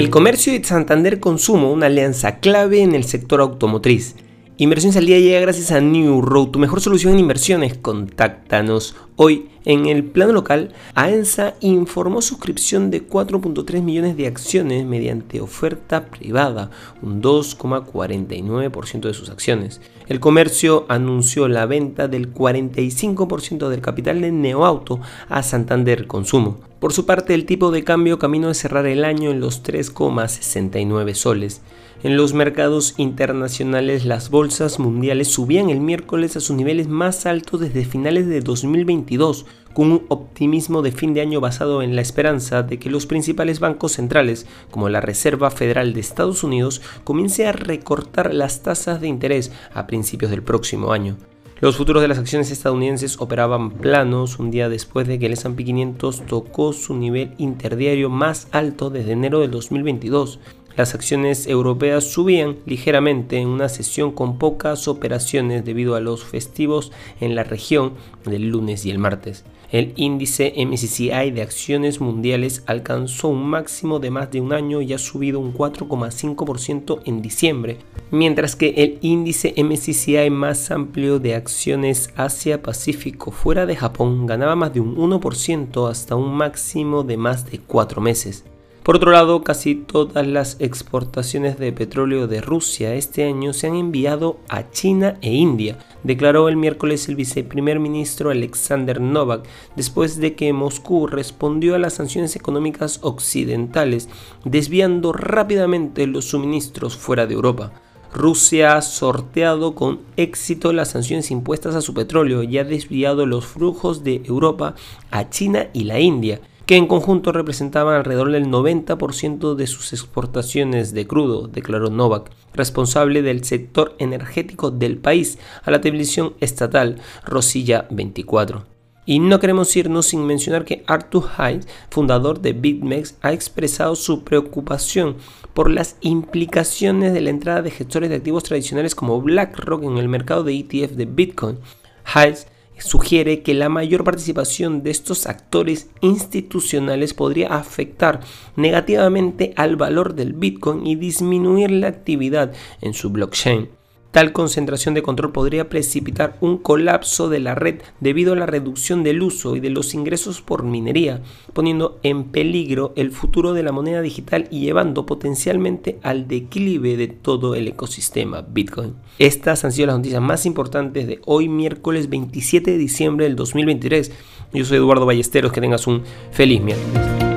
El comercio y Santander Consumo, una alianza clave en el sector automotriz. Inversión al día llega gracias a New Road, tu mejor solución en inversiones. Contáctanos. Hoy, en el plano local, AENSA informó suscripción de 4.3 millones de acciones mediante oferta privada, un 2,49% de sus acciones. El comercio anunció la venta del 45% del capital de Neoauto a Santander Consumo. Por su parte, el tipo de cambio camino de cerrar el año en los 3,69 soles. En los mercados internacionales, las bolsas mundiales subían el miércoles a sus niveles más altos desde finales de 2022, con un optimismo de fin de año basado en la esperanza de que los principales bancos centrales, como la Reserva Federal de Estados Unidos, comience a recortar las tasas de interés a principios del próximo año. Los futuros de las acciones estadounidenses operaban planos un día después de que el S&P 500 tocó su nivel interdiario más alto desde enero del 2022. Las acciones europeas subían ligeramente en una sesión con pocas operaciones debido a los festivos en la región del lunes y el martes. El índice MSCI de acciones mundiales alcanzó un máximo de más de un año y ha subido un 4,5% en diciembre, mientras que el índice MSCI más amplio de acciones Asia-Pacífico fuera de Japón ganaba más de un 1% hasta un máximo de más de 4 meses. Por otro lado, casi todas las exportaciones de petróleo de Rusia este año se han enviado a China e India, declaró el miércoles el viceprimer ministro Alexander Novak, después de que Moscú respondió a las sanciones económicas occidentales, desviando rápidamente los suministros fuera de Europa. Rusia ha sorteado con éxito las sanciones impuestas a su petróleo y ha desviado los flujos de Europa a China y la India, que en conjunto representaban alrededor del 90% de sus exportaciones de crudo, declaró Novak, responsable del sector energético del país, a la televisión estatal Rosilla 24. Y no queremos irnos sin mencionar que Arthur Hayes, fundador de BitMEX, ha expresado su preocupación por las implicaciones de la entrada de gestores de activos tradicionales como BlackRock en el mercado de ETF de Bitcoin. Hayes sugiere que la mayor participación de estos actores institucionales podría afectar negativamente al valor del Bitcoin y disminuir la actividad en su blockchain. Tal concentración de control podría precipitar un colapso de la red debido a la reducción del uso y de los ingresos por minería, poniendo en peligro el futuro de la moneda digital y llevando potencialmente al declive de todo el ecosistema Bitcoin. Estas han sido las noticias más importantes de hoy miércoles 27 de diciembre del 2023. Yo soy Eduardo Ballesteros, que tengas un feliz miércoles.